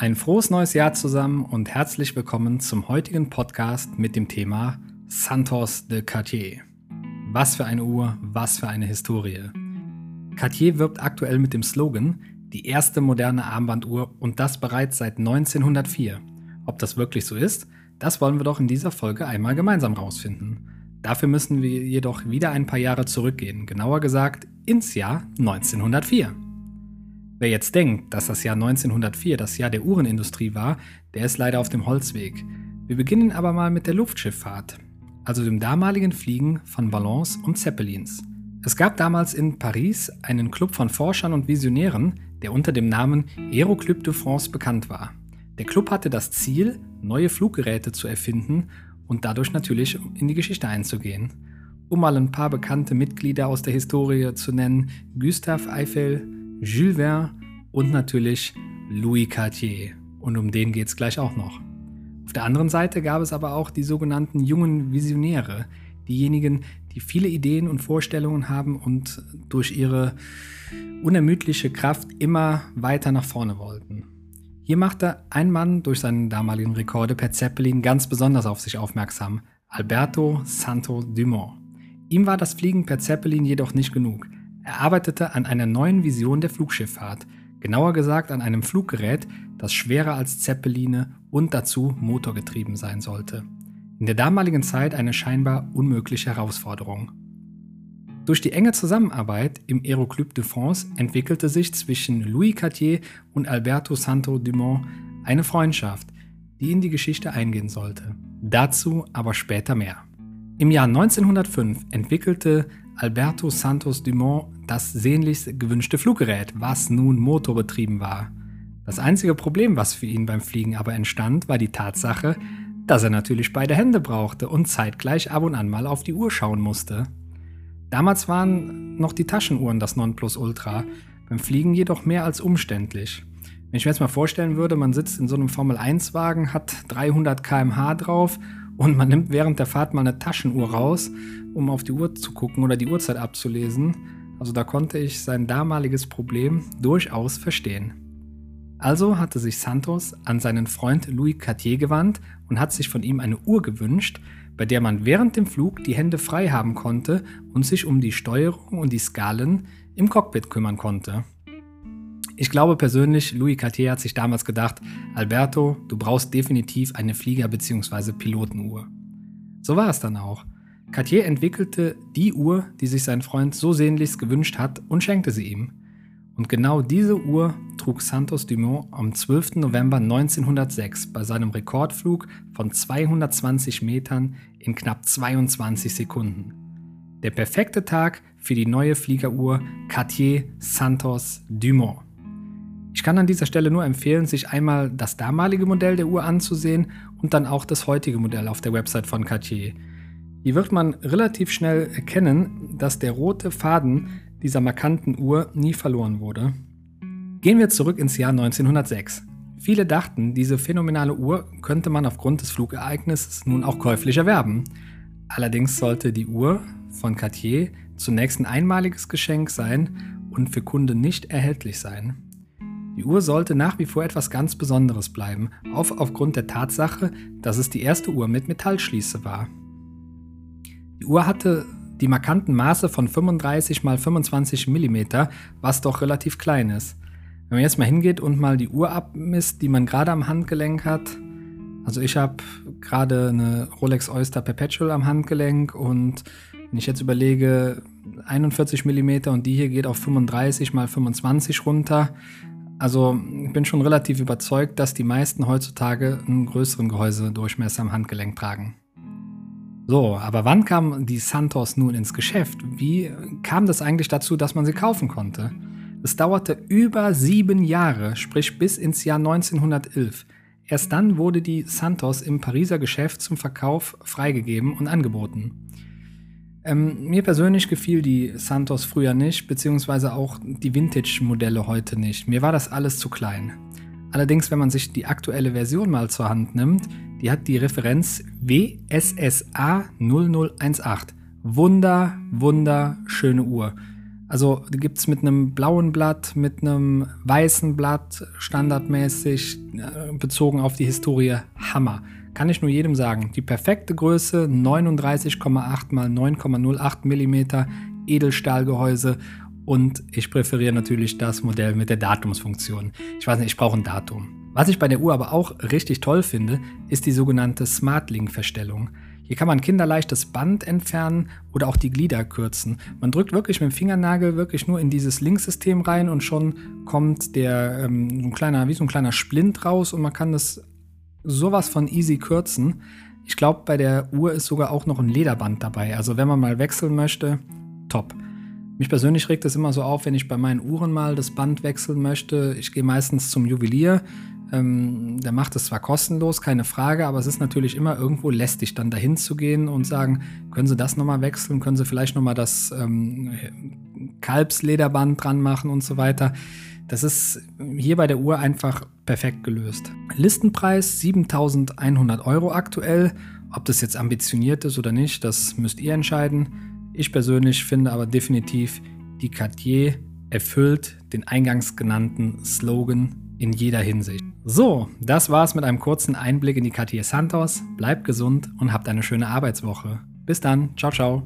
Ein frohes neues Jahr zusammen und herzlich willkommen zum heutigen Podcast mit dem Thema Santos de Cartier. Was für eine Uhr, was für eine Historie. Cartier wirbt aktuell mit dem Slogan die erste moderne Armbanduhr und das bereits seit 1904. Ob das wirklich so ist, das wollen wir doch in dieser Folge einmal gemeinsam rausfinden. Dafür müssen wir jedoch wieder ein paar Jahre zurückgehen, genauer gesagt ins Jahr 1904. Wer jetzt denkt, dass das Jahr 1904 das Jahr der Uhrenindustrie war, der ist leider auf dem Holzweg. Wir beginnen aber mal mit der Luftschifffahrt, also dem damaligen Fliegen von Ballons und Zeppelins. Es gab damals in Paris einen Club von Forschern und Visionären, der unter dem Namen Aeroclub de France bekannt war. Der Club hatte das Ziel, neue Fluggeräte zu erfinden und dadurch natürlich in die Geschichte einzugehen. Um mal ein paar bekannte Mitglieder aus der Historie zu nennen, Gustave Eiffel, Jules Verne und natürlich Louis Cartier. Und um den geht es gleich auch noch. Auf der anderen Seite gab es aber auch die sogenannten jungen Visionäre, diejenigen, die viele Ideen und Vorstellungen haben und durch ihre unermüdliche Kraft immer weiter nach vorne wollten. Hier machte ein Mann durch seine damaligen Rekorde per Zeppelin ganz besonders auf sich aufmerksam, Alberto Santo Dumont. Ihm war das Fliegen per Zeppelin jedoch nicht genug. Er arbeitete an einer neuen Vision der Flugschifffahrt, genauer gesagt an einem Fluggerät, das schwerer als Zeppeline und dazu motorgetrieben sein sollte. In der damaligen Zeit eine scheinbar unmögliche Herausforderung. Durch die enge Zusammenarbeit im Aeroclub de France entwickelte sich zwischen Louis Cartier und Alberto Santo Dumont eine Freundschaft, die in die Geschichte eingehen sollte. Dazu aber später mehr. Im Jahr 1905 entwickelte Alberto Santos Dumont das sehnlichst gewünschte Fluggerät, was nun motorbetrieben war. Das einzige Problem, was für ihn beim Fliegen aber entstand, war die Tatsache, dass er natürlich beide Hände brauchte und zeitgleich ab und an mal auf die Uhr schauen musste. Damals waren noch die Taschenuhren das Nonplusultra, beim Fliegen jedoch mehr als umständlich. Wenn ich mir jetzt mal vorstellen würde, man sitzt in so einem Formel-1-Wagen, hat 300 km/h drauf und man nimmt während der Fahrt mal eine Taschenuhr raus, um auf die Uhr zu gucken oder die Uhrzeit abzulesen. Also da konnte ich sein damaliges Problem durchaus verstehen. Also hatte sich Santos an seinen Freund Louis Cartier gewandt und hat sich von ihm eine Uhr gewünscht, bei der man während dem Flug die Hände frei haben konnte und sich um die Steuerung und die Skalen im Cockpit kümmern konnte. Ich glaube persönlich, Louis Cartier hat sich damals gedacht, Alberto, du brauchst definitiv eine Flieger- bzw. Pilotenuhr. So war es dann auch. Cartier entwickelte die Uhr, die sich sein Freund so sehnlichst gewünscht hat und schenkte sie ihm. Und genau diese Uhr trug Santos Dumont am 12. November 1906 bei seinem Rekordflug von 220 Metern in knapp 22 Sekunden. Der perfekte Tag für die neue Fliegeruhr Cartier Santos Dumont. Kann an dieser Stelle nur empfehlen, sich einmal das damalige Modell der Uhr anzusehen und dann auch das heutige Modell auf der Website von Cartier. Hier wird man relativ schnell erkennen, dass der rote Faden dieser markanten Uhr nie verloren wurde. Gehen wir zurück ins Jahr 1906. Viele dachten, diese phänomenale Uhr könnte man aufgrund des Flugereignisses nun auch käuflich erwerben. Allerdings sollte die Uhr von Cartier zunächst ein einmaliges Geschenk sein und für Kunden nicht erhältlich sein. Die Uhr sollte nach wie vor etwas ganz Besonderes bleiben, auch aufgrund der Tatsache, dass es die erste Uhr mit Metallschließe war. Die Uhr hatte die markanten Maße von 35 x 25 mm, was doch relativ klein ist. Wenn man jetzt mal hingeht und mal die Uhr abmisst, die man gerade am Handgelenk hat, also ich habe gerade eine Rolex Oyster Perpetual am Handgelenk und wenn ich jetzt überlege, 41 mm und die hier geht auf 35 x 25 runter, also ich bin schon relativ überzeugt, dass die meisten heutzutage einen größeren Gehäusedurchmesser am Handgelenk tragen. So, aber wann kam die Santos nun ins Geschäft? Wie kam das eigentlich dazu, dass man sie kaufen konnte? Es dauerte über sieben Jahre, sprich bis ins Jahr 1911. Erst dann wurde die Santos im Pariser Geschäft zum Verkauf freigegeben und angeboten. Ähm, mir persönlich gefiel die Santos früher nicht, beziehungsweise auch die Vintage-Modelle heute nicht. Mir war das alles zu klein. Allerdings, wenn man sich die aktuelle Version mal zur Hand nimmt, die hat die Referenz WSSA 0018. Wunder, wunderschöne Uhr. Also gibt es mit einem blauen Blatt, mit einem weißen Blatt, standardmäßig äh, bezogen auf die Historie, Hammer. Kann ich nur jedem sagen. Die perfekte Größe, 39,8 x 9,08 mm Edelstahlgehäuse und ich präferiere natürlich das Modell mit der Datumsfunktion. Ich weiß nicht, ich brauche ein Datum. Was ich bei der Uhr aber auch richtig toll finde, ist die sogenannte SmartLink-Verstellung. Hier kann man kinderleicht das Band entfernen oder auch die Glieder kürzen. Man drückt wirklich mit dem Fingernagel wirklich nur in dieses Linksystem rein und schon kommt der ähm, so ein kleiner, wie so ein kleiner Splint raus und man kann das sowas von easy kürzen. Ich glaube, bei der Uhr ist sogar auch noch ein Lederband dabei. Also wenn man mal wechseln möchte, top. Mich persönlich regt es immer so auf, wenn ich bei meinen Uhren mal das Band wechseln möchte. Ich gehe meistens zum Juwelier, ähm, der macht es zwar kostenlos, keine Frage, aber es ist natürlich immer irgendwo lästig, dann dahin zu gehen und sagen, können Sie das nochmal wechseln, können Sie vielleicht nochmal das ähm, Kalbslederband dran machen und so weiter. Das ist hier bei der Uhr einfach perfekt gelöst. Listenpreis 7100 Euro aktuell. Ob das jetzt ambitioniert ist oder nicht, das müsst ihr entscheiden. Ich persönlich finde aber definitiv, die Cartier erfüllt den eingangs genannten Slogan in jeder Hinsicht. So, das war's mit einem kurzen Einblick in die Cartier Santos. Bleibt gesund und habt eine schöne Arbeitswoche. Bis dann, ciao, ciao.